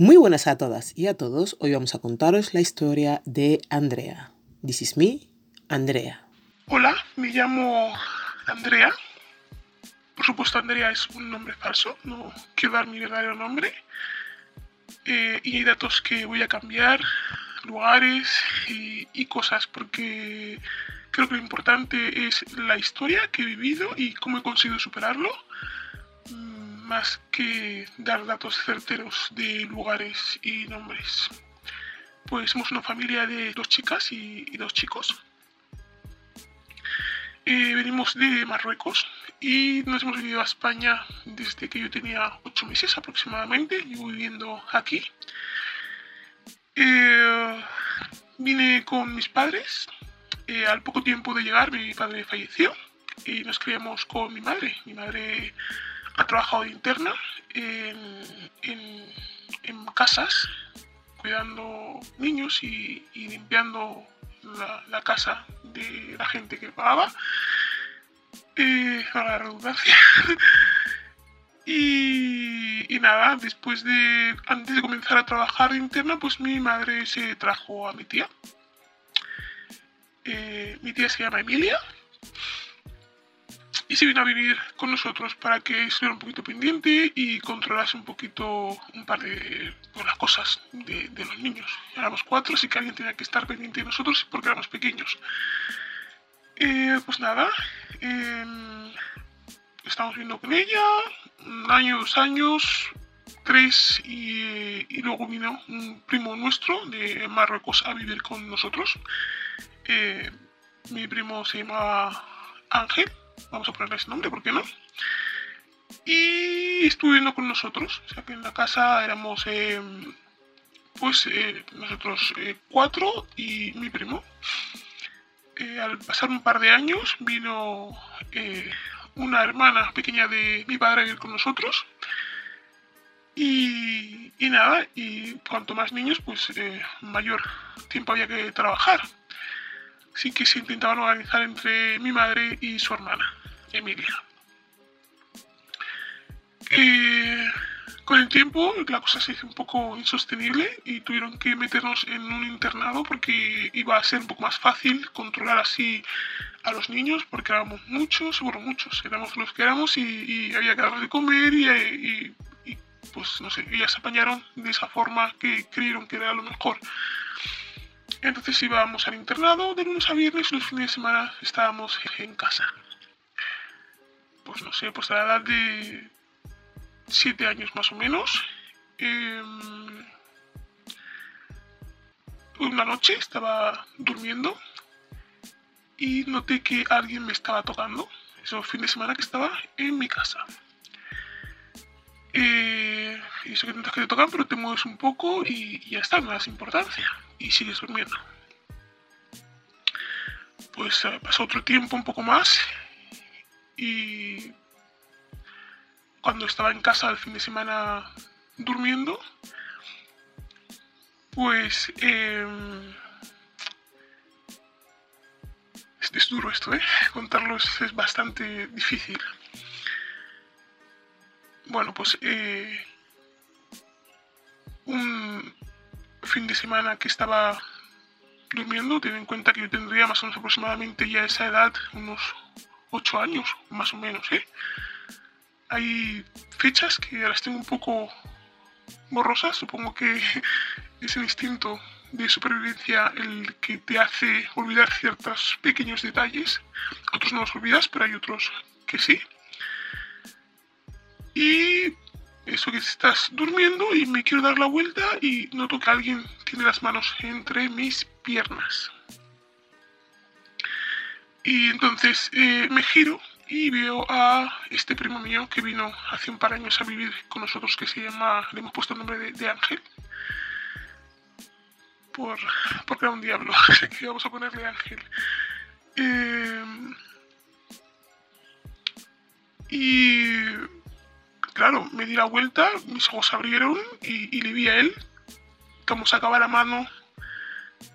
Muy buenas a todas y a todos. Hoy vamos a contaros la historia de Andrea. This is me, Andrea. Hola, me llamo Andrea. Por supuesto, Andrea es un nombre falso, no quiero dar mi verdadero nombre. Eh, y hay datos que voy a cambiar, lugares y, y cosas, porque creo que lo importante es la historia que he vivido y cómo he conseguido superarlo más que dar datos certeros de lugares y nombres. Pues somos una familia de dos chicas y, dos chicos. Eh, venimos de Marruecos y nos hemos venido a España desde que yo tenía ocho meses aproximadamente. Llevo viviendo aquí. Eh, vine con mis padres. Eh, al poco tiempo de llegar mi padre falleció y nos criamos con mi madre. Mi madre ha trabajado de interna en, casas, cuidando niños y, limpiando la, casa de la gente que pagaba. Eh, la redundancia. y, nada, después de, antes de comenzar a trabajar interna, pues mi madre se trajo a mi tía. Eh, mi tía se llama Emilia y se vino a vivir con nosotros para que estuviera un poquito pendiente y controlase un poquito un par de pues, las cosas de, los niños. Éramos cuatro, así que alguien tenía que estar pendiente de nosotros porque éramos pequeños. Eh, pues nada, eh, estamos viviendo con ella un año, dos años, tres y, luego vino un primo nuestro de Marruecos a vivir con nosotros. Eh, mi primo se llamaba Ángel vamos a ponerle ese nombre, ¿por qué no? Y estuvo viviendo con nosotros, o sea que en la casa éramos em, pues eh, nosotros eh, cuatro y mi primo. Eh, al pasar un par de años vino una hermana pequeña de mi padre a vivir con nosotros. Y nada, y cuanto más niños, pues mayor tiempo había que trabajar. Así que se intentaban organizar entre mi madre y su hermana. Emilia. con el tiempo la cosa se hizo un poco insostenible y tuvieron que meternos en un internado porque iba a ser un poco más fácil controlar así a los niños porque éramos muchos, bueno, muchos, éramos los que éramos y, había que darles de comer y, y, pues no sé, ellas se apañaron de esa forma que creyeron que era lo mejor. Entonces íbamos al internado de lunes a viernes y los fines de semana estábamos en casa pues no sé, pues a la edad de 7 años más o menos. Em, una noche estaba durmiendo y noté que alguien me estaba tocando. Ese fin de semana que estaba en mi casa. Eh, y eso que intentas que te tocan, pero te mueves un poco y, ya está, no das importancia. Y sigues durmiendo. Pues eh, pasó otro tiempo, un poco más, y cuando estaba en casa el fin de semana durmiendo, pues eh, es, duro esto, ¿eh? Contarlo es, bastante difícil. Bueno, pues eh, un fin de semana que estaba durmiendo, ten en cuenta que yo tendría más o menos aproximadamente ya esa edad, unos 8 años, más o menos, ¿eh? Hay fechas que las tengo un poco borrosas, supongo que es el instinto de supervivencia el que te hace olvidar ciertos pequeños detalles. Otros no los olvidas, pero hay otros que sí. Y eso que estás durmiendo y me quiero dar la vuelta y noto que alguien tiene las manos entre mis piernas. Y entonces eh, me giro y veo a este primo mío que vino hace un par de años a vivir con nosotros, que se llama, le hemos puesto el nombre de, Ángel. Por, porque era un diablo, así que vamos a ponerle Ángel. Em, y claro, me di la vuelta, mis ojos se abrieron y, y le vi a él, como sacaba la mano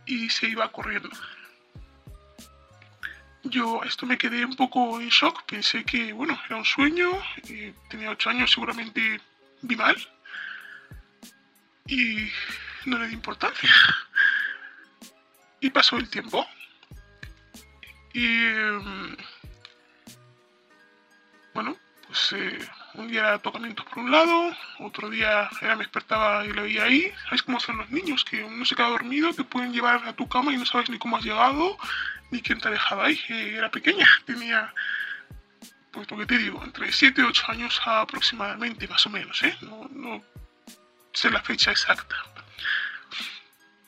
y se iba corriendo. Yo esto me quedé un poco en shock, pensé que, bueno, era un sueño, tenía ocho años, seguramente vi mal. y no le di importancia. Y pasó el tiempo. Y em, bueno, pues eh, un día era tocamientos por un lado, otro día era me despertaba y lo veía ahí. ¿Sabes cómo son los niños? Que uno se queda dormido, te pueden llevar a tu cama y no sabes ni cómo has llegado, ni quién te ha dejado ahí. Era pequeña, tenía, pues lo que te digo, entre 7 y 8 años aproximadamente, más o menos, ¿eh? No, no sé la fecha exacta.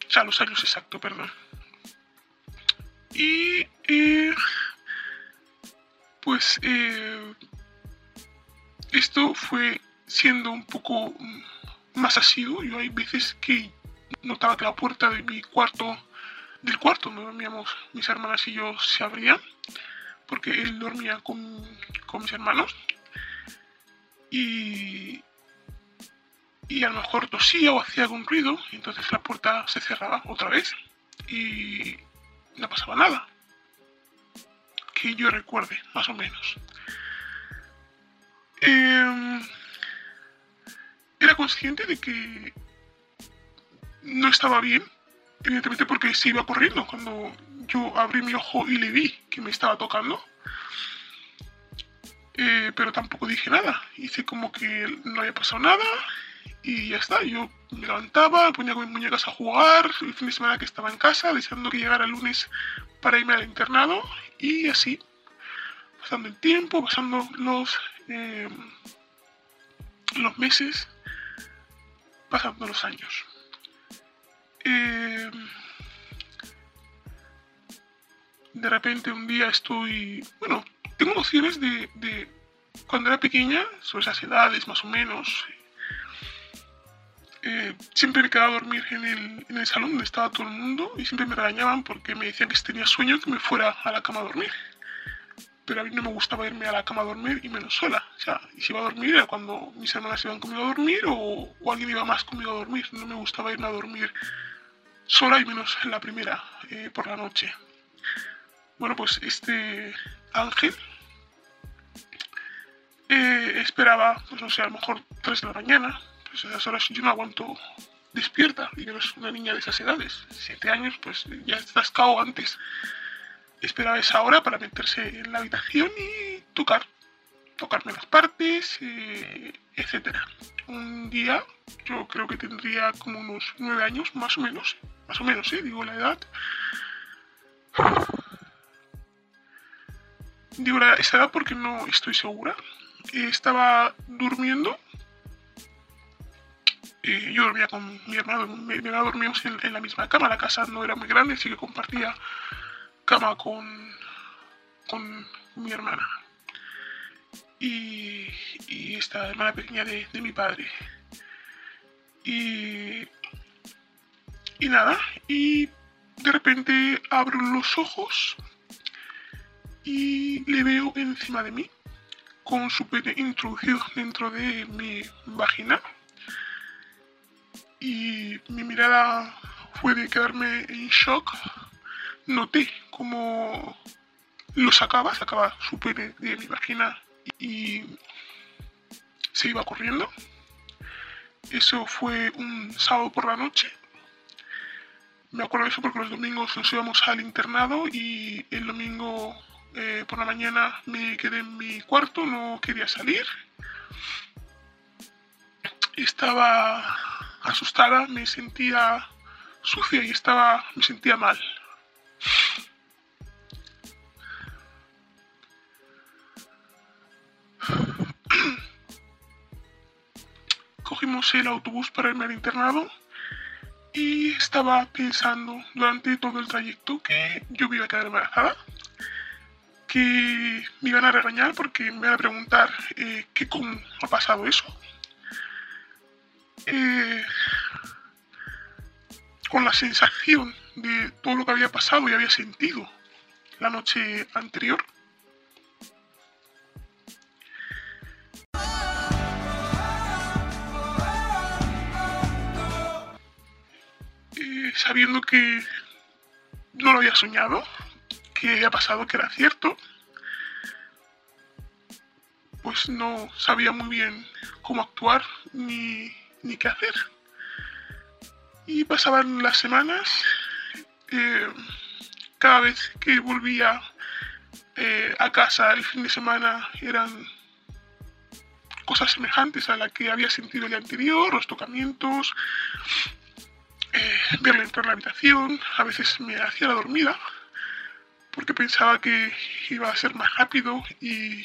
O sea, los años exactos, perdón. Y eh, pues eh, esto fue siendo un poco más asiduo. Yo hay veces que notaba que la puerta de mi cuarto, del cuarto donde dormíamos mis hermanas y yo, se abría, porque él dormía con, con mis hermanos. Y, y a lo mejor tosía o hacía algún ruido, entonces la puerta se cerraba otra vez y no pasaba nada. Que yo recuerde, más o menos. Em, era consciente de que no estaba bien, evidentemente porque se iba corriendo cuando yo abrí mi ojo y le vi que me estaba tocando. Eh, pero tampoco dije nada, hice como que no había pasado nada y ya está. Yo me levantaba, ponía con mis muñecas a jugar el fin de semana que estaba en casa, deseando que llegara el lunes para irme al internado y así, pasando el tiempo, pasando los eh, los meses, pasando los años. Eh, de repente un día estoy, bueno, tengo nociones de, cuando era pequeña, sobre esas edades más o menos. Eh, siempre me quedaba a dormir en el, en el salón donde estaba todo el mundo y siempre me regañaban porque me decían que tenía sueño que me fuera a la cama a dormir pero a mí no me gustaba irme a la cama a dormir y menos sola. O sea, y si iba a dormir era cuando mis hermanas iban conmigo a dormir o, alguien iba más conmigo a dormir. No me gustaba irme a dormir sola y menos en la primera, eh, por la noche. Bueno, pues este ángel eh, esperaba, pues no sé, a lo mejor 3 de la mañana. Pues a esas horas yo no aguanto despierta y es una niña de esas edades. 7 años, pues ya estás cao antes esperaba esa hora para meterse en la habitación y tocar, tocarme las partes, eh, etc. Un día, yo creo que tendría como unos nueve años, más o menos, más o menos, ¿eh? digo la edad. Digo la, esa edad porque no estoy segura. estaba durmiendo. yo dormía con mi hermano, mi, hermano dormíamos en la misma cama, la casa no era muy grande, así que compartía cama con, con mi hermana y, esta hermana pequeña de, mi padre. Y, y nada, y de repente abro los ojos y le veo encima de mí con su pene introducido dentro de mi vagina. Y mi mirada fue de quedarme en shock noté como lo sacaba, sacaba su pene de mi vagina y se iba corriendo. Eso fue un sábado por la noche. Me acuerdo de eso porque los domingos nos íbamos al internado y el domingo eh, por la mañana me quedé en mi cuarto, no quería salir. Estaba asustada, me sentía sucia y estaba, me sentía mal. Cogimos el autobús para irme al internado y estaba pensando durante todo el trayecto que yo me iba a quedar embarazada, que me iban a regañar porque me iban a preguntar eh, que cómo ha pasado eso. Eh, con la sensación de todo lo que había pasado y había sentido la noche anterior. Eh, sabiendo que no lo había soñado, que había pasado, que era cierto, pues no sabía muy bien cómo actuar ni, ni qué hacer. Y pasaban las semanas, eh, cada vez que volvía eh, a casa el fin de semana eran cosas semejantes a la que había sentido el día anterior, los tocamientos, eh, verle entrar en la habitación, a veces me hacía la dormida, porque pensaba que iba a ser más rápido y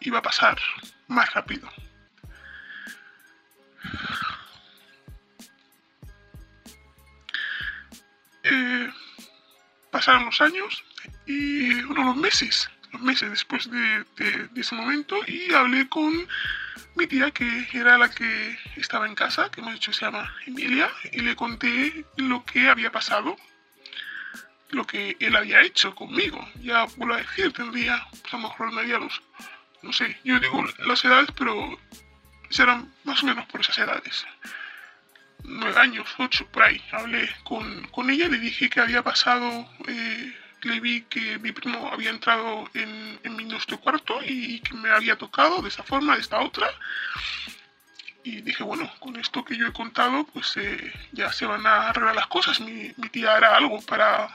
iba a pasar más rápido. Pasaron los años y uno los meses, los meses después de, ese momento y hablé con mi tía que era la que estaba en casa, que hemos dicho se llama Emilia, y le conté lo que había pasado, lo que él había hecho conmigo. Ya vuelvo a decir, tendría, pues a lo mejor medianos, no sé, yo digo las edades, pero serán más o menos por esas edades. Nueve años, ocho, por ahí. Hablé con, con ella, le dije que había pasado, eh, le vi que mi primo había entrado en, en mi nuestro cuarto y que me había tocado de esa forma, de esta otra. Y dije, bueno, con esto que yo he contado, pues eh, ya se van a arreglar las cosas. Mi, mi tía hará algo para,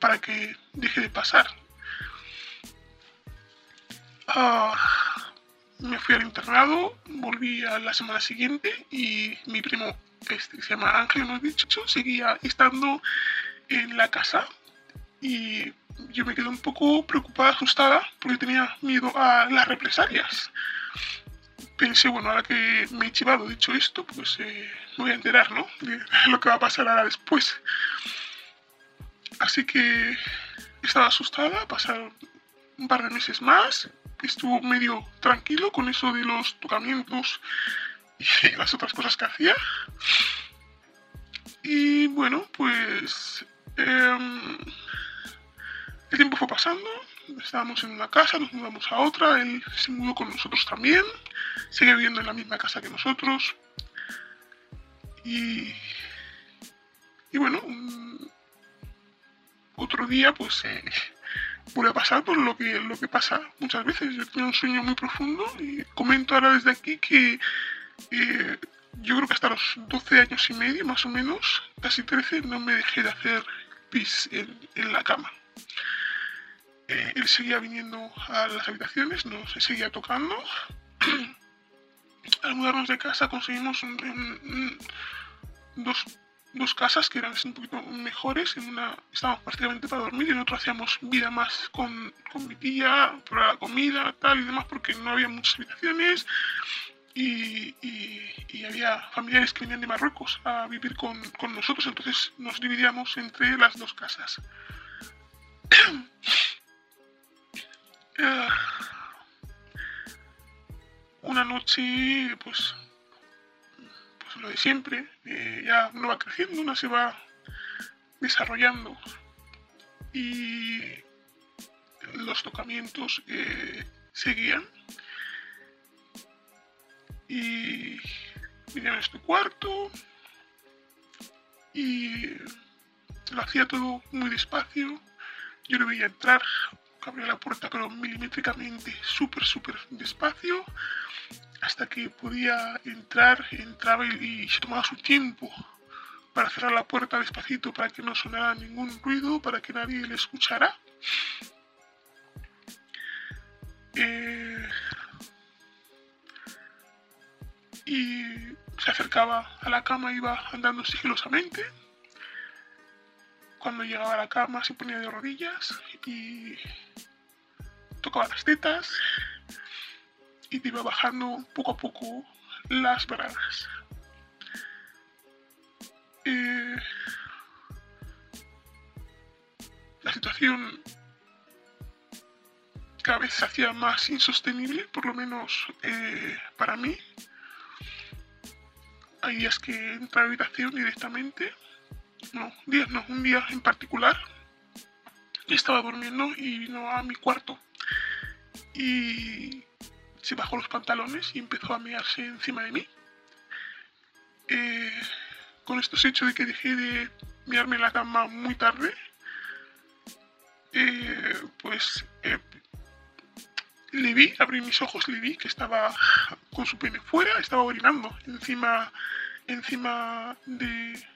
para que deje de pasar. Ah, me fui al internado, volví a la semana siguiente y mi primo, este, se llama Ángel, hemos dicho, seguía estando en la casa y yo me quedé un poco preocupada, asustada, porque tenía miedo a las represalias. Pensé, bueno, ahora que me he chivado, dicho esto, pues eh, me voy a enterar, ¿no? De lo que va a pasar ahora después. Así que estaba asustada, pasaron un par de meses más, estuvo medio tranquilo con eso de los tocamientos y las otras cosas que hacía. Y bueno, pues em, el tiempo fue pasando, estábamos en una casa, nos mudamos a otra, él se mudó con nosotros también, sigue viviendo en la misma casa que nosotros. Y, y bueno, otro día pues... Eh, vuelve a pasar por lo que, lo que pasa muchas veces. Yo tenía un sueño muy profundo y comento ahora desde aquí que eh, yo creo que hasta los 12 años y medio, más o menos, casi 13, no me dejé de hacer pis en, la cama. Eh, él seguía viniendo a las habitaciones, nos seguía tocando. Al mudarnos de casa conseguimos dos dos casas que eran un poquito mejores. En una estábamos prácticamente para dormir y en otra hacíamos vida más con, con mi tía, para la comida, tal y demás, porque no había muchas habitaciones. Y, y, había familiares que venían de Marruecos a vivir con, con nosotros, entonces nos dividíamos entre las dos casas. Ah, una noche, pues lo de siempre, eh, ya uno va creciendo, uno se va desarrollando y los tocamientos eh, seguían y venía a este cuarto y lo hacía todo muy despacio yo le veía entrar abría la puerta pero milimétricamente súper súper despacio hasta que podía entrar, entraba y, se tomaba su tiempo para cerrar la puerta despacito para que no sonara ningún ruido, para que nadie le escuchara. Eh, y se acercaba a la cama, iba andando sigilosamente. Cuando llegaba a la cama se ponía de rodillas y tocaba las tetas y te iba bajando poco a poco las bragas. Eh, la situación cada vez se hacía más insostenible, por lo menos eh, para mí. Hay días que entra a habitación directamente, no, días no, un día en particular, estaba durmiendo y vino a mi cuarto. Y se bajó los pantalones y empezó a mearse encima de mí. Eh, con estos hechos de que dejé de mearme en la cama muy tarde, eh, pues eh, le vi, abrí mis ojos, le vi que estaba con su pene fuera, estaba orinando encima, encima de,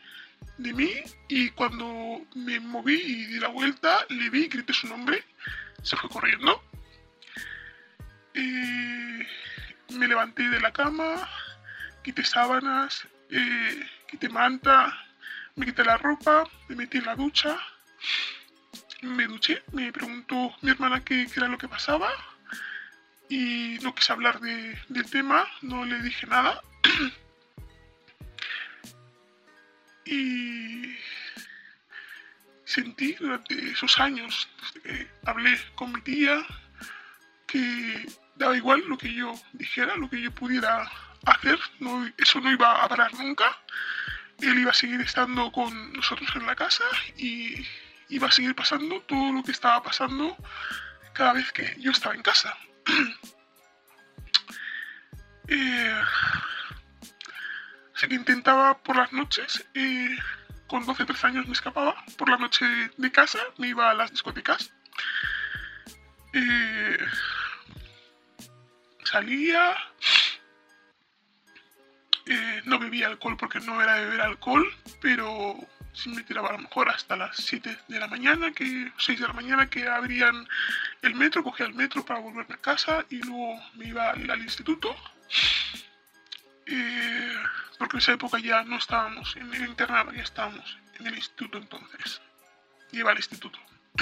de mí y cuando me moví y di la vuelta, le vi, grité su nombre, se fue corriendo. Eh, me levanté de la cama, quité sábanas, eh, quité manta, me quité la ropa, me metí en la ducha, me duché, me preguntó mi hermana qué, era lo que pasaba y no quise hablar del tema, no le dije nada. y sentí durante esos años, hablé con mi tía, que daba igual lo que yo dijera, lo que yo pudiera hacer, no, eso no iba a parar nunca. Él iba a seguir estando con nosotros en la casa y iba a seguir pasando todo lo que estaba pasando cada vez que yo estaba en casa. Eh, así que intentaba por las noches, eh, con 12-13 años me escapaba por la noche de casa, me iba a las discotecas. Eh, salía, no bebía alcohol porque no era de beber alcohol, pero sí me tiraba a lo mejor hasta las 7 de la mañana, que 6 de la mañana que abrían el metro, cogía el metro para volverme a casa y luego me iba al, instituto. Eh, porque en esa época ya no estábamos en el internado, ya estábamos en el instituto entonces. Iba al instituto.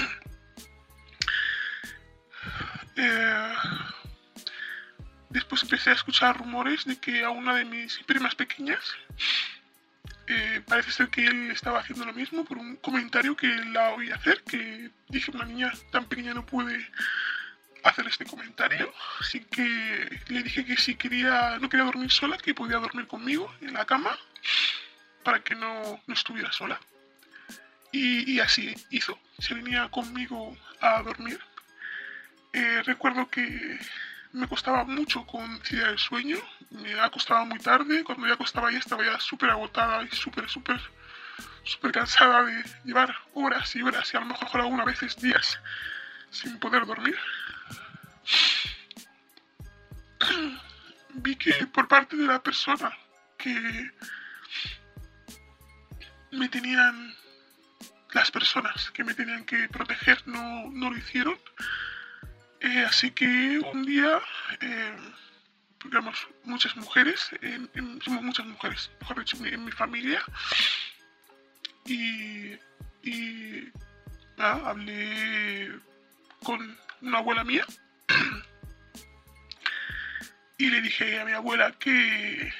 Eh, Después empecé a escuchar rumores de que a una de mis primas pequeñas parece ser que él estaba haciendo lo mismo por un comentario que la oí hacer, que dije una niña tan pequeña no puede hacer este comentario, así que le dije que si quería, no quería dormir sola, que podía dormir conmigo en la cama para que no, estuviera sola. Y, así hizo, se venía conmigo a dormir. Eh, recuerdo que me costaba mucho conciliar el sueño, me acostaba muy tarde, cuando ya acostaba ya estaba ya súper agotada y súper, súper, súper cansada de llevar horas y horas y a lo mejor algunas veces días sin poder dormir. Vi que por parte de la persona que me tenían, las personas que me tenían que proteger no, no lo hicieron eh, así que un día, eh, digamos, muchas mujeres, somos muchas mujeres, mejor dicho, en mi familia, y, y hablé con una abuela mía. Y le dije a mi abuela que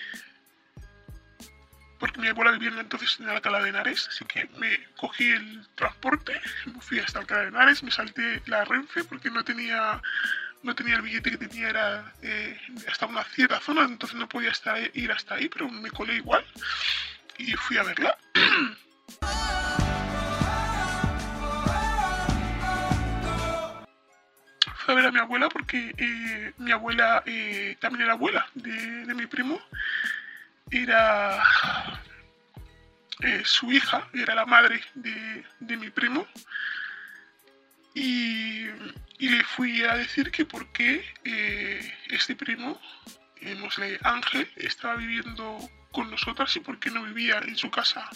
porque mi abuela vivía entonces en Alcalá de Henares, así que me cogí el transporte, me fui hasta Alcalá de Henares, me salté la Renfe porque no tenía, no tenía el billete que tenía, era eh, hasta una cierta zona, entonces no podía ir hasta ahí, pero me colé igual y fui a verla. fui a ver a mi abuela porque eh, mi abuela eh, también era abuela de, de mi primo era eh, su hija, era la madre de, mi primo. Y, le fui a decir que por qué eh, este primo, eh, Ángel, estaba viviendo con nosotras y por qué no vivía en su casa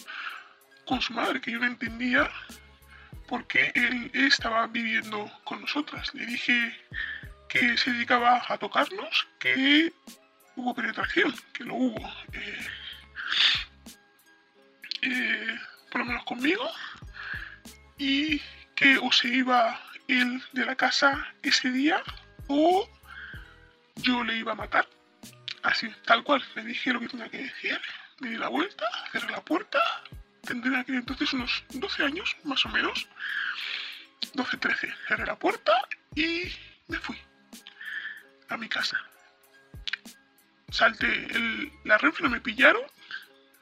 con su madre, que yo no entendía por qué él estaba viviendo con nosotras. Le dije que se dedicaba a tocarnos, que hubo penetración, que lo hubo. Eh, eh, por lo menos conmigo. Y que o se iba él de la casa ese día o yo le iba a matar. Así, tal cual. Le dije lo que tenía que decir. Me di la vuelta, cerré la puerta. Tendría que entonces unos 12 años, más o menos. 12, 13. Cerré la puerta y me fui a mi casa salté el, la no me pillaron.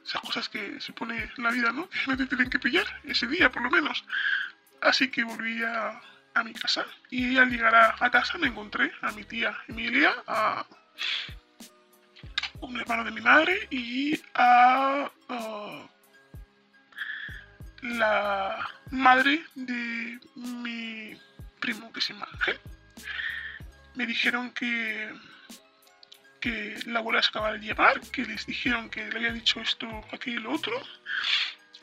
Esas cosas que se pone en la vida, ¿no? Que me tienen que pillar, ese día por lo menos. Así que volví a, mi casa y al llegar a, casa me encontré a mi tía Emilia, a un hermano de mi madre y a, a la madre de mi primo que se llama Ángel me dijeron que, la abuela se acaba de llevar, que les dijeron que le había dicho esto, aquello y lo otro.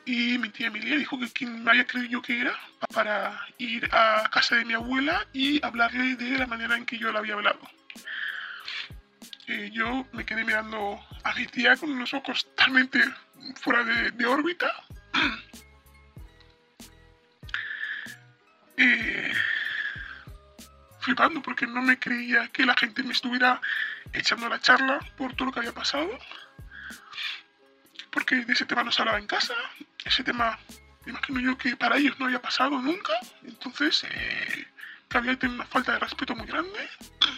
Y mi tía Emilia dijo que quien me había creído yo que era para ir a casa de mi abuela y hablarle de la manera en que yo la había hablado. Eh, yo me quedé mirando a mi tía con unos ojos totalmente fuera de, de órbita. Eh, flipando porque no me creía que la gente me estuviera echando la charla por todo lo que había pasado. Porque de ese tema no se hablaba en casa. Ese tema, imagino yo que para ellos no había pasado nunca. Entonces, eh, que había una falta de respeto muy grande.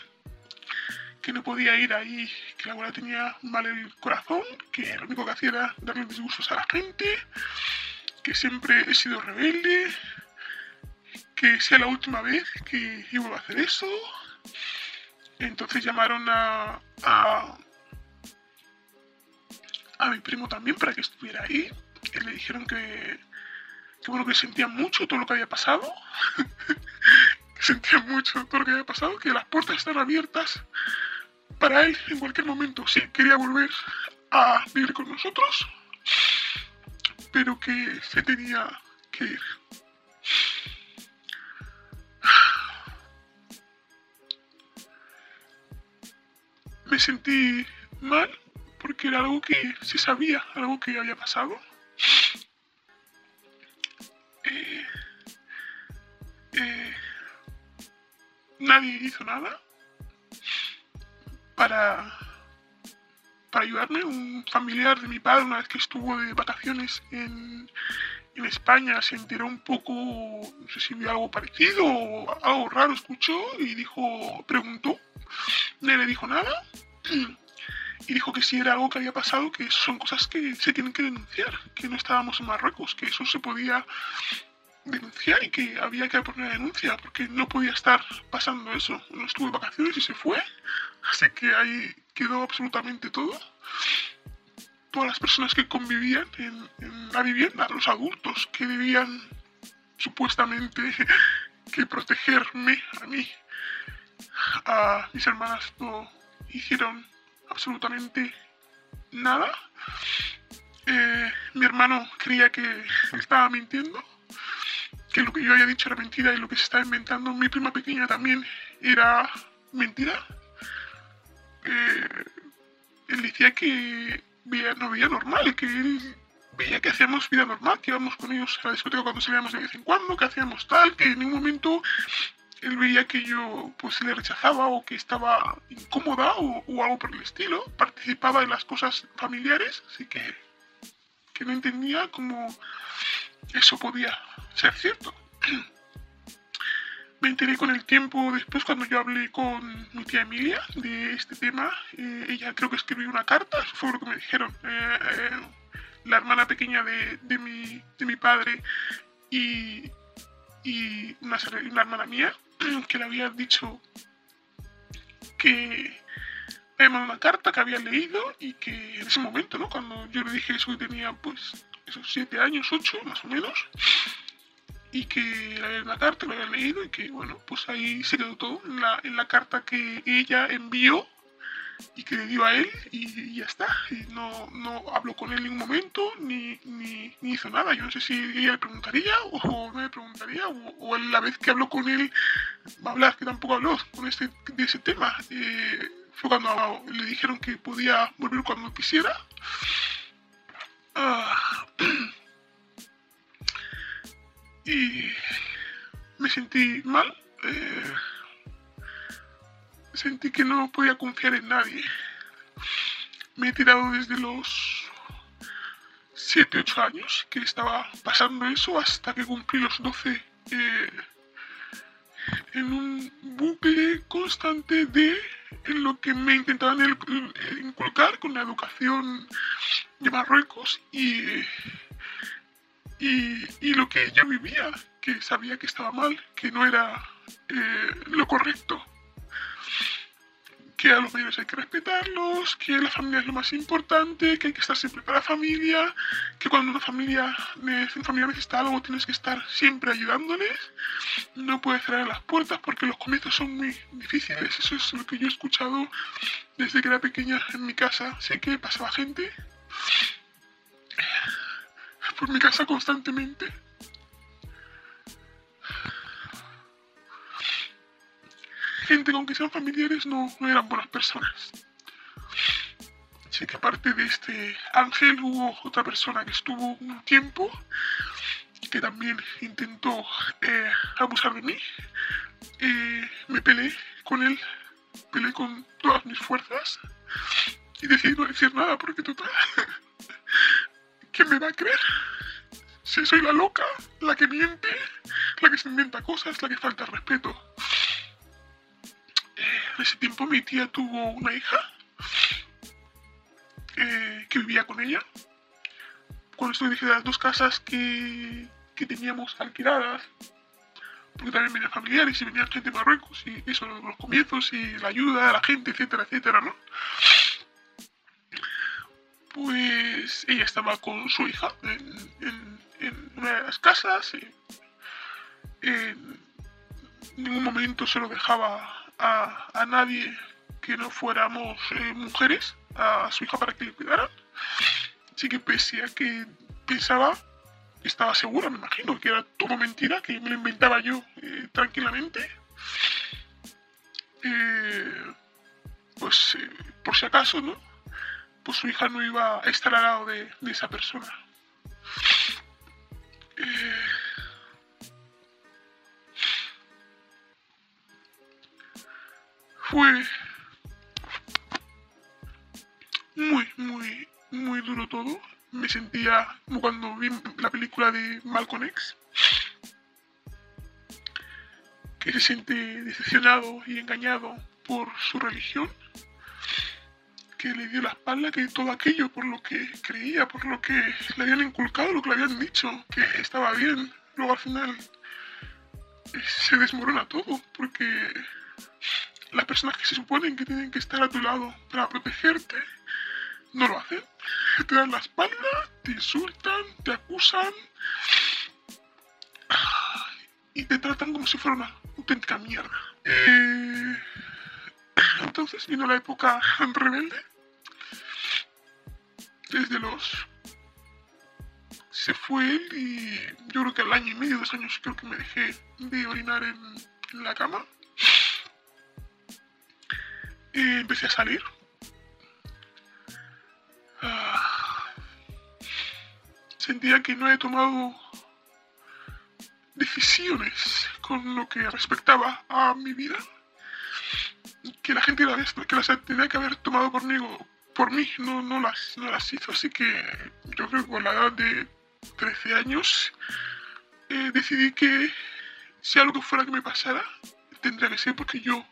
Que no podía ir ahí, que la abuela tenía mal el corazón, que lo único que hacía era darle disgustos a la gente, que siempre he sido rebelde, que sea la última vez que iba a hacer eso. Entonces llamaron a, a, a mi primo también para que estuviera ahí. Y le dijeron que, que bueno, que sentían mucho todo lo que había pasado. que sentían mucho todo lo que había pasado, que las puertas están abiertas para él en cualquier momento si quería volver a vivir con nosotros, pero que se tenía que ir. Me sentí mal porque era algo que se sabía, algo que había pasado. Eh, eh, nadie hizo nada para, para ayudarme. Un familiar de mi padre, una vez que estuvo de vacaciones en, en España, se enteró un poco, no sé si vio algo parecido o algo raro, escuchó y dijo, preguntó Nadie le dijo nada y dijo que si era algo que había pasado, que son cosas que se tienen que denunciar, que no estábamos en Marruecos, que eso se podía denunciar y que había que poner una denuncia porque no podía estar pasando eso. No estuvo de vacaciones y se fue, así que ahí quedó absolutamente todo. Todas las personas que convivían en, en la vivienda, los adultos que debían supuestamente que protegerme a mí a mis hermanas no hicieron absolutamente nada. Eh, mi hermano creía que estaba mintiendo, que lo que yo había dicho era mentira y lo que se estaba inventando mi prima pequeña también era mentira. Eh, él decía que no veía normal, que él veía que hacíamos vida normal, que íbamos con ellos a la discoteca cuando salíamos de vez en cuando, que hacíamos tal, que en ningún momento él veía que yo pues le rechazaba o que estaba incómoda o, algo por el estilo. Participaba en las cosas familiares, así que, que no entendía cómo eso podía ser cierto. Me enteré con el tiempo después cuando yo hablé con mi tía Emilia de este tema. Eh, ella creo que escribió una carta, eso fue lo que me dijeron. Eh, eh, la hermana pequeña de, de, mi, de mi padre y, y una, una hermana mía que le había dicho que mandado una carta que había leído y que en ese momento, ¿no? Cuando yo le dije eso que tenía pues esos siete años, ocho más o menos, y que había una carta, lo había leído y que bueno, pues ahí se quedó todo en la, en la carta que ella envió y que le dio a él y, ya está. Y no, no habló con él en ningún momento ni, ni, hizo nada. Yo no sé si ella le preguntaría o no le preguntaría o, o la vez que habló con él va a hablar, que tampoco habló con este, de ese tema. Eh, fue cuando le dijeron que podía volver cuando quisiera. Ah, y me sentí mal. Eh, sentí que no podía confiar en nadie. Me he tirado desde los 7, 8 años que estaba pasando eso hasta que cumplí los 12 eh, en un bucle constante de en lo que me intentaban inculcar con la educación de Marruecos y, y, lo que yo vivía, que sabía que estaba mal, que no era eh, lo correcto que a los mayores hay que respetarlos, que la familia es lo más importante, que hay que estar siempre para la familia, que cuando una familia, una familia necesita algo tienes que estar siempre ayudándoles, no puedes cerrar las puertas porque los comienzos son muy difíciles, eso es lo que yo he escuchado desde que era pequeña en mi casa, sé que pasaba gente por mi casa constantemente. Gente con que sean familiares no, eran buenas personas. Sé que aparte de este ángel hubo otra persona que estuvo un tiempo que también intentó eh, abusar de mí. Eh, me peleé con él, peleé con todas mis fuerzas y decidí no decir nada porque total, ¿quién me va a creer? Si soy la loca, la que miente, la que se inventa cosas, la que falta respeto. Ese tiempo mi tía tuvo una hija eh, que vivía con ella. Cuando estoy dije las dos casas que, que teníamos alquiladas, porque también venían familiares y venían gente de Marruecos y eso, los comienzos y la ayuda a la gente, etcétera, etcétera, ¿no? Pues ella estaba con su hija en, en una de las casas. Y en ningún momento se lo dejaba a, a nadie que no fuéramos eh, mujeres, a su hija para que le cuidaran. Así que pese a que pensaba, estaba segura, me imagino, que era todo mentira, que me lo inventaba yo eh, tranquilamente. Eh, pues por si acaso, ¿no? Pues su hija no iba a estar al lado de, de esa persona. Fue muy, muy, muy duro todo. Me sentía como cuando vi la película de Malcolm X, que se siente decepcionado y engañado por su religión, que le dio la espalda, que todo aquello por lo que creía, por lo que le habían inculcado, lo que le habían dicho, que estaba bien, luego al final eh, se desmorona todo, porque las personas que se suponen que tienen que estar a tu lado para protegerte, no lo hacen. Te dan la espalda, te insultan, te acusan y te tratan como si fuera una auténtica mierda. Eh, entonces vino la época rebelde. Desde los... Se fue él y yo creo que al año y medio, dos años, creo que me dejé de orinar en, en la cama. Empecé a salir. Ah, sentía que no he tomado decisiones con lo que respectaba a mi vida. Que la gente la que las tenía que haber tomado conmigo, por mí, no, no, las, no las hizo. Así que yo creo que con la edad de 13 años eh, decidí que lo que fuera que me pasara, tendría que ser porque yo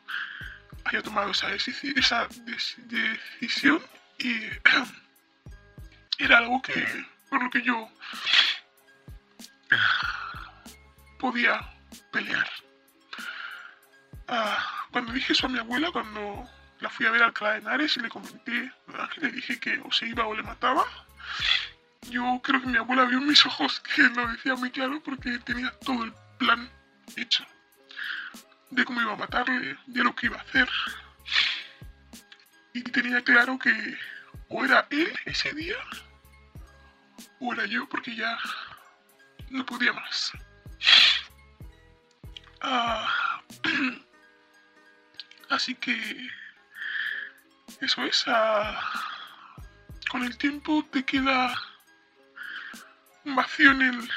haya tomado esa, decisión y era algo que por lo que yo podía pelear. Ah, cuando dije eso a mi abuela, cuando la fui a ver al Alcalá de Henares y le comenté, que le dije que o se iba o le mataba, yo creo que mi abuela vio en mis ojos que lo decía muy claro porque tenía todo el plan hecho de cómo iba a matarle, de lo que iba a hacer. Y tenía claro que o era él ese día, o era yo, porque ya no podía más. Ah, así que eso es. Ah, con el tiempo te queda vacío en el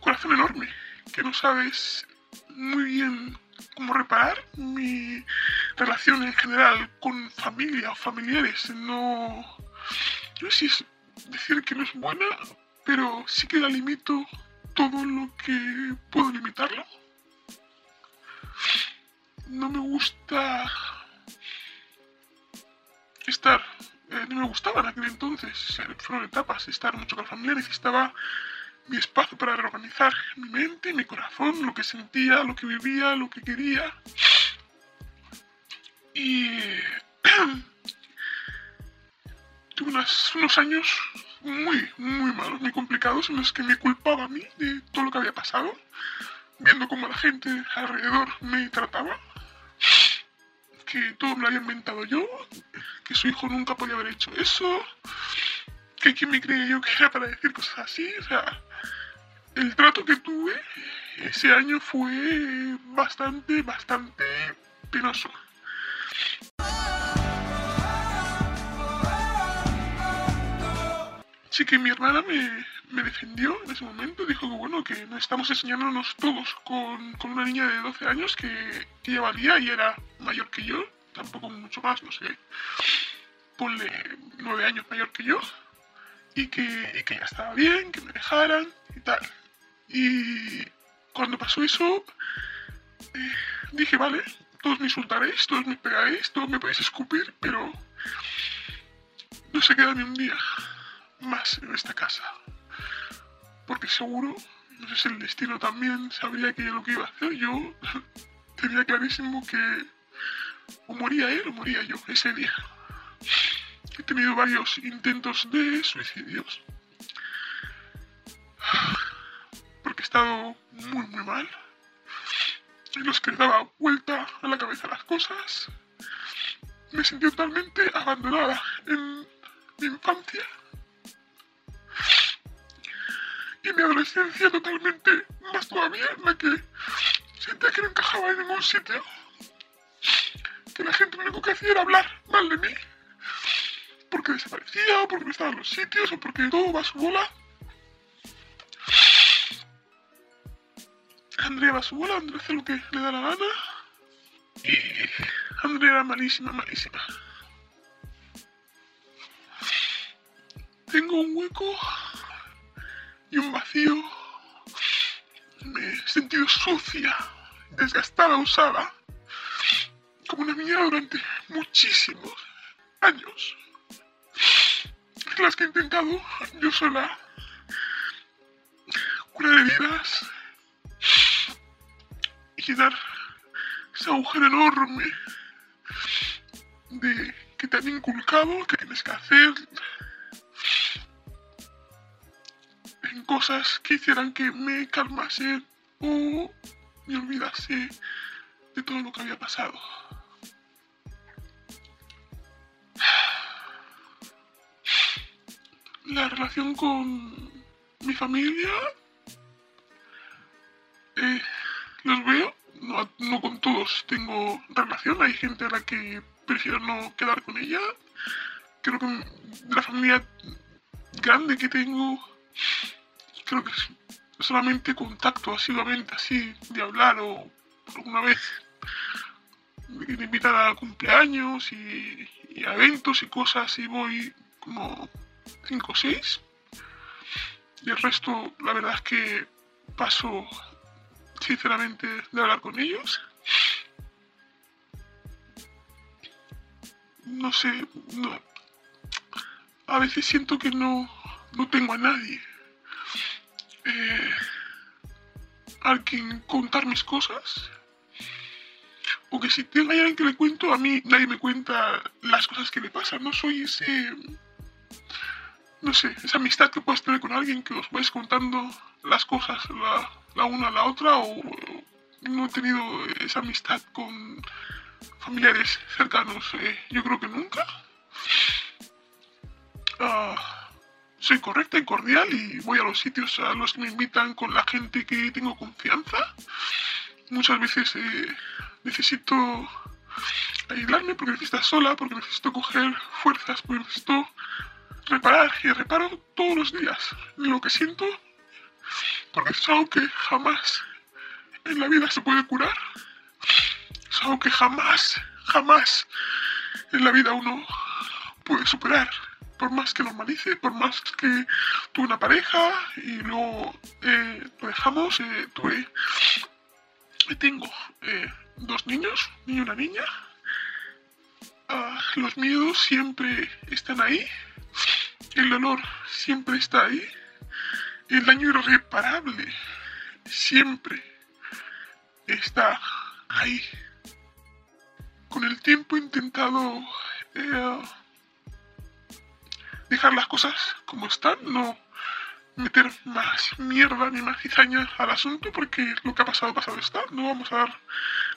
corazón enorme, que no sabes muy bien cómo reparar mi relación en general con familia o familiares. No, no sé si es decir que no es buena, pero sí que la limito todo lo que puedo limitarlo. No me gusta estar, eh, no me gustaba en aquel entonces, fueron etapas, estar mucho con la familia, necesitaba mi espacio para reorganizar mi mente, mi corazón, lo que sentía, lo que vivía, lo que quería. Y tuve unos años muy, muy malos, muy complicados, en los que me culpaba a mí de todo lo que había pasado, viendo cómo la gente alrededor me trataba, que todo me lo había inventado yo, que su hijo nunca podía haber hecho eso, que quien me creía yo que era para decir cosas así, o sea, el trato que tuve ese año fue bastante, bastante penoso. Sí que mi hermana me, defendió en ese momento, dijo que bueno, que estamos enseñándonos todos con, una niña de 12 años que, que ya y era mayor que yo, tampoco mucho más, no sé, ponle 9 años mayor que yo, y que, ya estaba bien, que me dejaran y tal. Y cuando pasó eso, eh, dije, vale, todos me insultaréis, todos me pegaréis, todos me podéis escupir, pero no se queda ni un día más en esta casa. Porque seguro, no sé si el destino también sabría que yo lo que iba a hacer. Yo tenía clarísimo que o moría él o moría yo ese día. He tenido varios intentos de suicidios. Porque he estado muy, muy mal. En los que daba vuelta a la cabeza las cosas. Me sentí totalmente abandonada en mi infancia y mi adolescencia totalmente más todavía en la que sentía que no encajaba en ningún sitio. Que la gente lo único que hacía era hablar mal de mí. Porque desaparecía, o porque no estaba en los sitios, o porque todo va a su bola. Andrea va a su bola, Andrea hace lo que le da la gana. Y Andrea era malísima, malísima. Tengo un hueco y un vacío. Me he sentido sucia, desgastada, usada, como una niña durante muchísimos años. Las que he intentado yo sola curar heridas y dar ese agujero enorme de que te han inculcado, que tienes que hacer, cosas que hicieran que me calmase o me olvidase de todo lo que había pasado. La relación con mi familia eh, los veo, no, con todos tengo relación, hay gente a la que prefiero no quedar con ella. Creo que la familia grande que tengo creo que solamente contacto asiduamente así de hablar o alguna vez me invitan a cumpleaños y, a eventos y cosas y voy como 5 o 6 y el resto la verdad es que paso sinceramente de hablar con ellos no sé a veces siento que no no tengo a nadie eh, a quien contar mis cosas. O que si tengo alguien que le cuento, a mí nadie me cuenta las cosas que le pasan. No soy ese. No sé, esa amistad que puedes tener con alguien que os vais contando las cosas la, una a la otra. O, no he tenido esa amistad con familiares cercanos. Eh, yo creo que nunca. Ah soy correcta y cordial y voy a los sitios a los que me invitan con la gente que tengo confianza. Muchas veces eh, necesito aislarme porque necesito estar sola, porque necesito coger fuerzas, porque necesito reparar y reparo todos los días lo que siento porque es algo que jamás en la vida se puede curar. Es algo que jamás, jamás en la vida uno puede superar por más que normalice, por más que tuve una pareja y luego eh, lo dejamos, eh, tuve, tengo eh, dos niños, niño y una niña. Ah, los miedos siempre están ahí, el dolor siempre está ahí, el daño irreparable siempre está ahí. con el tiempo he intentado eh, dejar las cosas como están, no meter más mierda ni más cizaña al asunto porque lo que ha pasado pasado está. No vamos a dar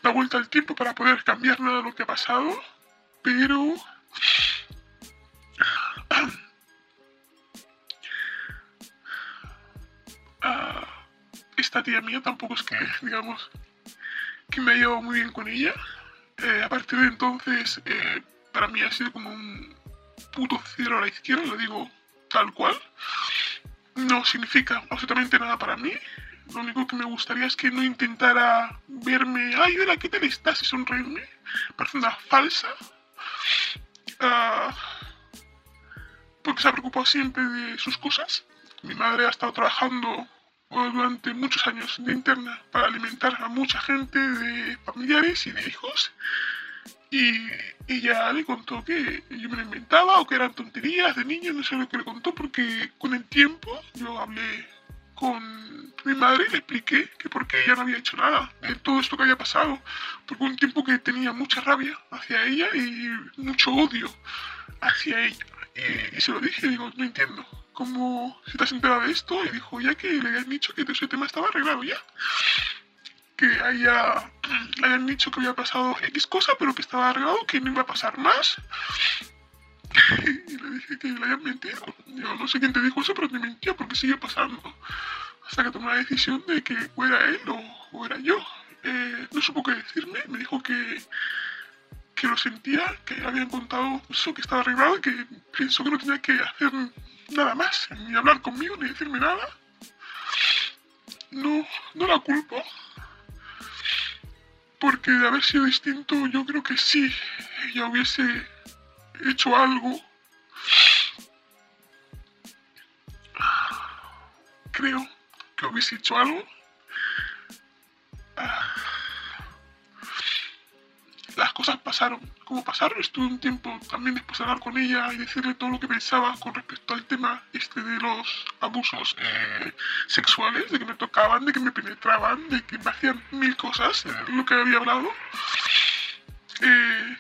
la vuelta al tiempo para poder cambiar nada de lo que ha pasado, pero esta tía mía tampoco es que, digamos, que me ha muy bien con ella. Eh, a partir de entonces, eh, para mí ha sido como un puto cero a la izquierda, lo digo tal cual. No significa absolutamente nada para mí. Lo único que me gustaría es que no intentara verme, ay, hola, ¿qué tal estás? y sonreírme. Parece una falsa. Uh, porque se ha preocupado siempre de sus cosas. Mi madre ha estado trabajando durante muchos años de interna para alimentar a mucha gente de familiares y de hijos. Y ella le contó que yo me lo inventaba o que eran tonterías de niños, no sé lo que le contó, porque con el tiempo yo hablé con mi madre le expliqué que por qué ella no había hecho nada de todo esto que había pasado. Porque un tiempo que tenía mucha rabia hacia ella y mucho odio hacia ella. Y, se lo dije, digo, no entiendo. ¿Cómo se te has enterado de esto? Y dijo, ya que le habían dicho que ese tema estaba arreglado ya que haya, hayan dicho que había pasado X cosa, pero que estaba arreglado, que no iba a pasar más. y le dije que le habían mentido. Yo no sé quién te dijo eso, pero me mintió porque sigue pasando. Hasta que tomó la decisión de que o era él o, era yo. Eh, no supo qué decirme, me dijo que, que lo sentía, que habían contado eso, que estaba arreglado y que pensó que no tenía que hacer nada más, ni hablar conmigo, ni decirme nada. No, no la culpo, porque de haber sido distinto, yo creo que sí, ella hubiese hecho algo. Creo que hubiese hecho algo. Las cosas pasaron como pasaron. Estuve un tiempo también después de hablar con ella y decirle todo lo que pensaba con respecto al tema este de los abusos eh, sexuales, de que me tocaban, de que me penetraban, de que me hacían mil cosas, lo que había hablado. Eh,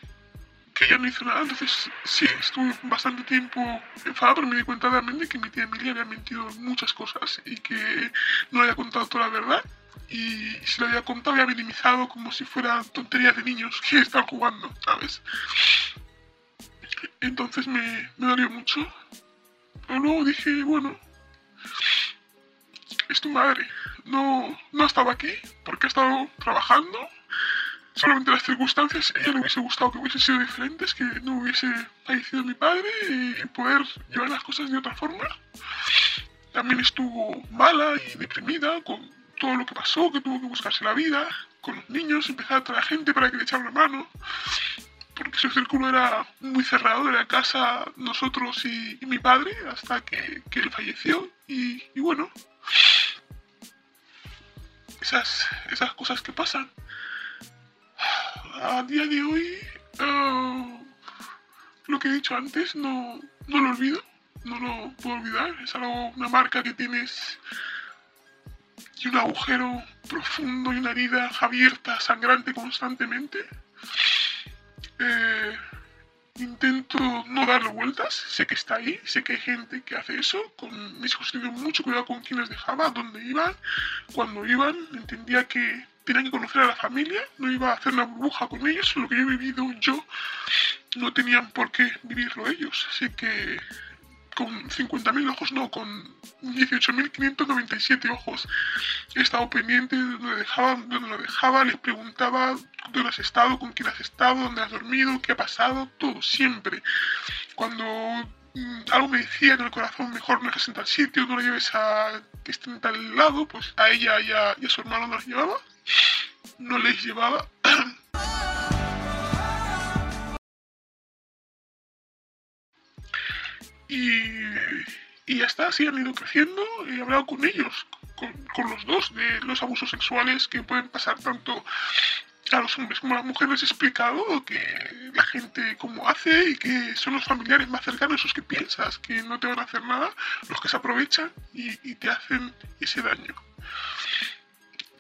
que ella no hizo nada, entonces sí, estuve bastante tiempo enfadada, pero me di cuenta también de que mi tía Emilia había mentido muchas cosas y que no había contado toda la verdad y si lo había contado había minimizado como si fueran tonterías de niños que están jugando, ¿sabes? Entonces me, me dolió mucho. Pero luego dije, bueno, es tu madre. No, no estaba aquí porque ha estado trabajando. Solamente las circunstancias, ella le hubiese gustado que hubiesen sido diferentes, que no hubiese fallecido mi padre y poder llevar las cosas de otra forma. También estuvo mala y deprimida con todo lo que pasó, que tuvo que buscarse la vida con los niños, empezar a traer gente para que le echara una mano, porque su círculo era muy cerrado, era casa nosotros y, mi padre, hasta que, que él falleció, y, bueno, esas, esas cosas que pasan. A día de hoy, ah, lo que he dicho antes no, no lo olvido, no lo puedo olvidar, es algo, una marca que tienes y un agujero profundo y una herida abierta, sangrante constantemente. Eh, intento no darle vueltas, sé que está ahí, sé que hay gente que hace eso, con mis hijos tenido mucho cuidado con quién les dejaba, dónde iban, cuando iban, entendía que tenían que conocer a la familia, no iba a hacer una burbuja con ellos, lo que yo he vivido yo no tenían por qué vivirlo ellos, así que con 50.000 ojos, no, con 18.597 ojos. He estado pendiente de donde, lo dejaba, les preguntaba dónde has estado, con quién has estado, dónde has dormido, qué ha pasado, todo, siempre. Cuando mm, algo me decía en el corazón, mejor no dejes en tal sitio, no lo lleves a que esté en tal lado, pues a ella y a, y a su hermano no los llevaba, no les llevaba. Y, y ya está, así han ido creciendo. He hablado con ellos, con, los dos, de los abusos sexuales que pueden pasar tanto a los hombres como a las mujeres. He explicado que la gente como hace y que son los familiares más cercanos los que piensas que no te van a hacer nada, los que se aprovechan y, y te hacen ese daño.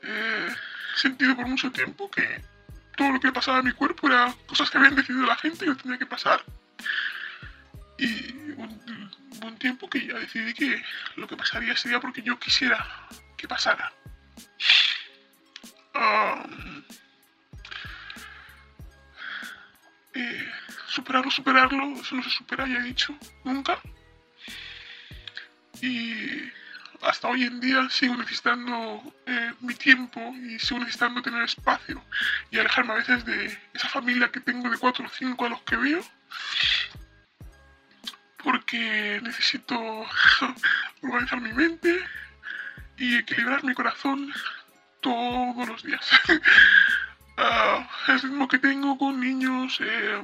Eh, he sentido por mucho tiempo que todo lo que pasaba en mi cuerpo era cosas que habían decidido la gente que tenía que pasar. Y un, un tiempo que ya decidí que lo que pasaría sería porque yo quisiera que pasara. Eh, superarlo, superarlo, eso no se supera, ya he dicho, nunca. Y hasta hoy en día sigo necesitando eh, mi tiempo y sigo necesitando tener espacio y alejarme a veces de esa familia que tengo de 4 o 5 a los que veo porque necesito organizar mi mente y equilibrar mi corazón todos los días. uh, el ritmo que tengo con niños eh,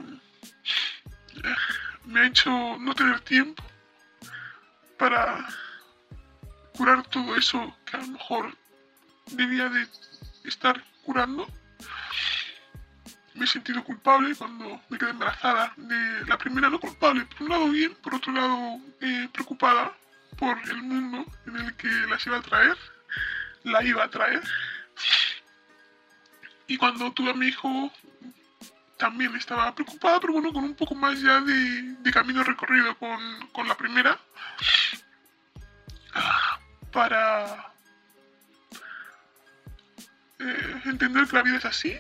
me ha hecho no tener tiempo para curar todo eso que a lo mejor debía de estar curando. Me he sentido culpable cuando me quedé embarazada de la primera, no culpable, por un lado bien, por otro lado eh, preocupada por el mundo en el que las iba a traer, la iba a traer. Y cuando tuve a mi hijo también estaba preocupada, pero bueno, con un poco más ya de, camino recorrido con, con la primera para eh, entender que la vida es así,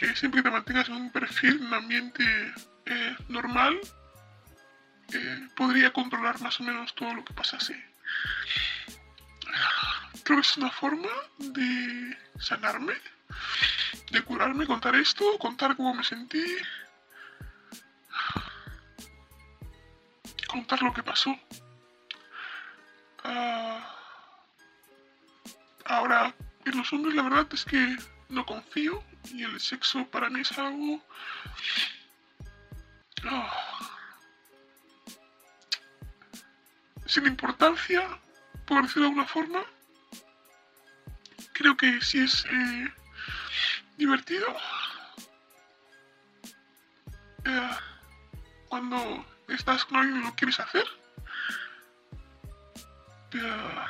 que siempre que te mantengas en un perfil, un ambiente eh, normal, eh, podría controlar más o menos todo lo que pasase. Creo que es una forma de sanarme, de curarme, contar esto, contar cómo me sentí, contar lo que pasó. Ah, ahora, en los hombres la verdad es que no confío y el sexo para mí es algo... Ah, sin importancia, por decirlo de alguna forma. Creo que sí es eh, divertido. Eh, cuando estás con alguien lo quieres hacer. Eh,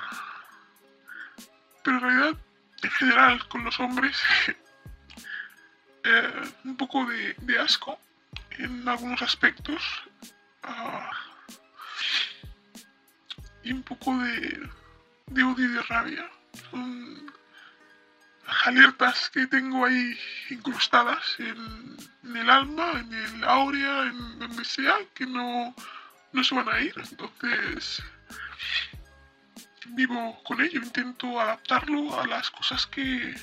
pero en realidad, en general, con los hombres, un poco de, asco en algunos aspectos. Ah, y un poco de, de odio y de rabia. Son alertas que tengo ahí incrustadas en, el alma, en el áurea, en donde sea, que no, no se van a ir. Entonces vivo con ello, intento adaptarlo a las cosas que,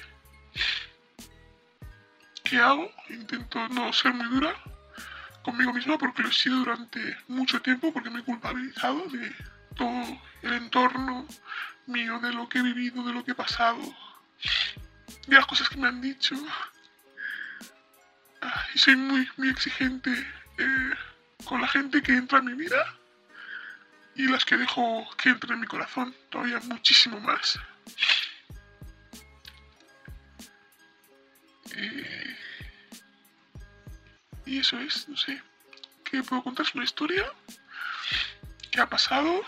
que hago, intento no ser muy dura conmigo misma porque lo he sido durante mucho tiempo, porque me he culpabilizado de todo el entorno mío, de lo que he vivido, de lo que he pasado, de las cosas que me han dicho. Ah, y soy muy, muy exigente eh, con la gente que entra en mi vida y las que dejo que entre en mi corazón, todavía muchísimo más. Eh, y eso es, no sé, que puedo contar una historia que ha pasado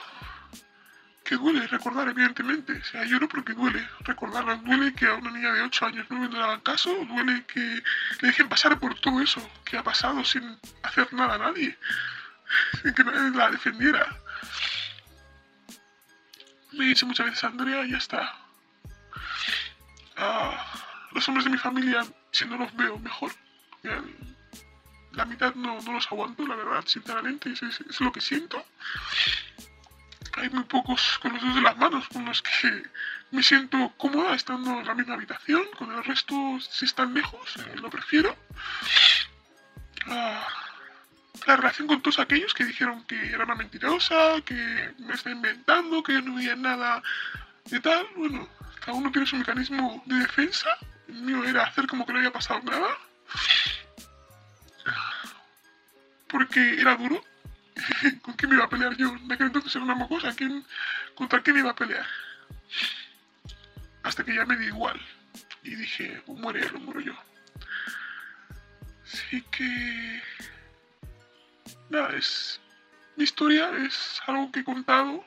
que duele recordar, evidentemente. O sea, lloro porque duele recordarla. Duele que a una niña de 8 años no le hagan caso. Duele que le dejen pasar por todo eso que ha pasado sin hacer nada a nadie. Sin que nadie la defendiera. Me dice muchas veces, Andrea, ya está. Ah, los hombres de mi familia, si no los veo mejor, la mitad no, no, los aguanto, la verdad, sinceramente, es, es lo que siento hay muy pocos con los dedos de las manos con los que me siento cómoda estando en la misma habitación. Con el resto, si están lejos, eh, lo prefiero. Ah, la relación con todos aquellos que dijeron que era una mentirosa, que me está inventando, que no había nada de tal. Bueno, cada uno tiene su mecanismo de defensa. El mío era hacer como que no había pasado nada. Porque era duro ¿Con quién me iba a pelear yo? En aquel entonces era una mocosa. ¿Quién, ¿Contra quién iba a pelear? Hasta que ya me di igual. Y dije, o muere él muero yo. Así que... Nada, es... Mi historia es algo que he contado.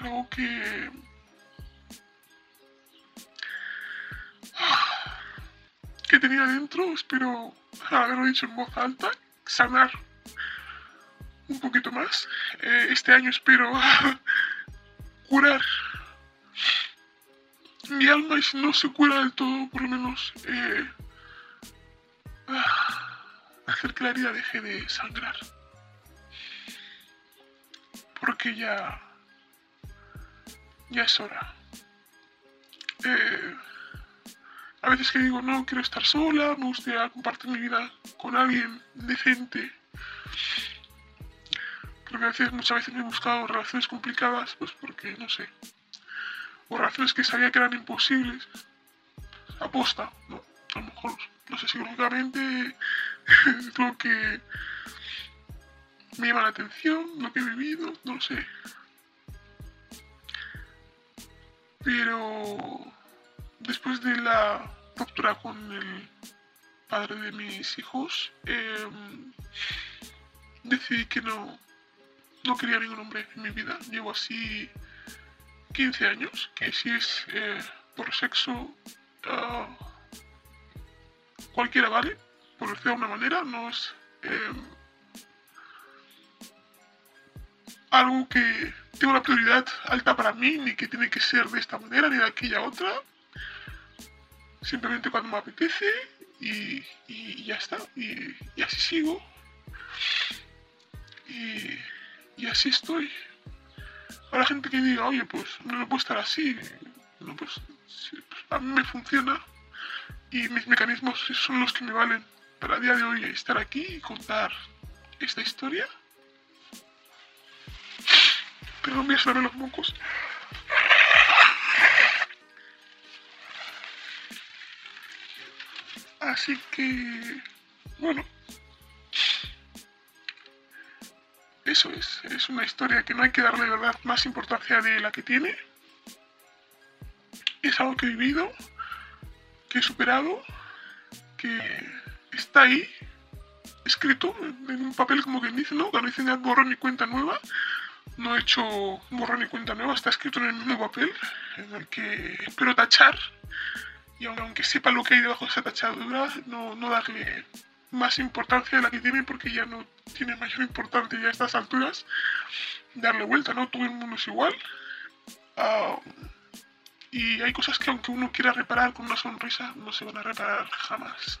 Algo que... que tenía dentro, espero haberlo dicho en voz alta, sanar un poquito más. Eh, este año espero curar mi alma y si no se cura del todo, por lo menos eh, hacer que la herida deje de sangrar. Porque ya, ya es hora. Eh, a veces que digo, no, quiero estar sola, me gustaría compartir mi vida con alguien decente. Porque a veces, muchas veces me he buscado relaciones complicadas, pues porque, no sé, o relaciones que sabía que eran imposibles. Aposta, ¿no? A lo mejor, no sé, psicológicamente es lo que me llama la atención, lo que he vivido, no lo sé. Pero después de la ruptura con el padre de mis hijos, em, decidí que no, no quería ningún hombre en mi vida. Llevo así 15 años, que si es eh, por sexo, ah, cualquiera vale, por decirlo de una manera, no es em, algo que tenga una prioridad alta para mí, ni que tiene que ser de esta manera, ni de aquella otra. Simplemente cuando me apetece y, ya está. Y, así sigo. Y, y así estoy. Habrá gente que diga, oye, pues no puedo estar así. No, pues, pues, a mí me funciona y mis mecanismos son los que me valen para a día de hoy estar aquí y contar esta historia. Pero me a los mocos. Así que, bueno, eso es, es una historia que no hay que darle verdad más importancia de la que tiene. Es algo que he vivido, que he superado, que está ahí, escrito en un papel como quien dice, ¿no? Ya borrón ni cuenta nueva, no he hecho borrón ni cuenta nueva, está escrito en el mismo papel, en el que espero tachar, y aunque sepa lo que hay debajo de esa tachadura, no, no darle más importancia de la que tiene porque ya no tiene mayor importancia ya a estas alturas darle vuelta, ¿no? Todo el mundo es igual. Ah, y hay cosas que aunque uno quiera reparar con una sonrisa, no se van a reparar jamás.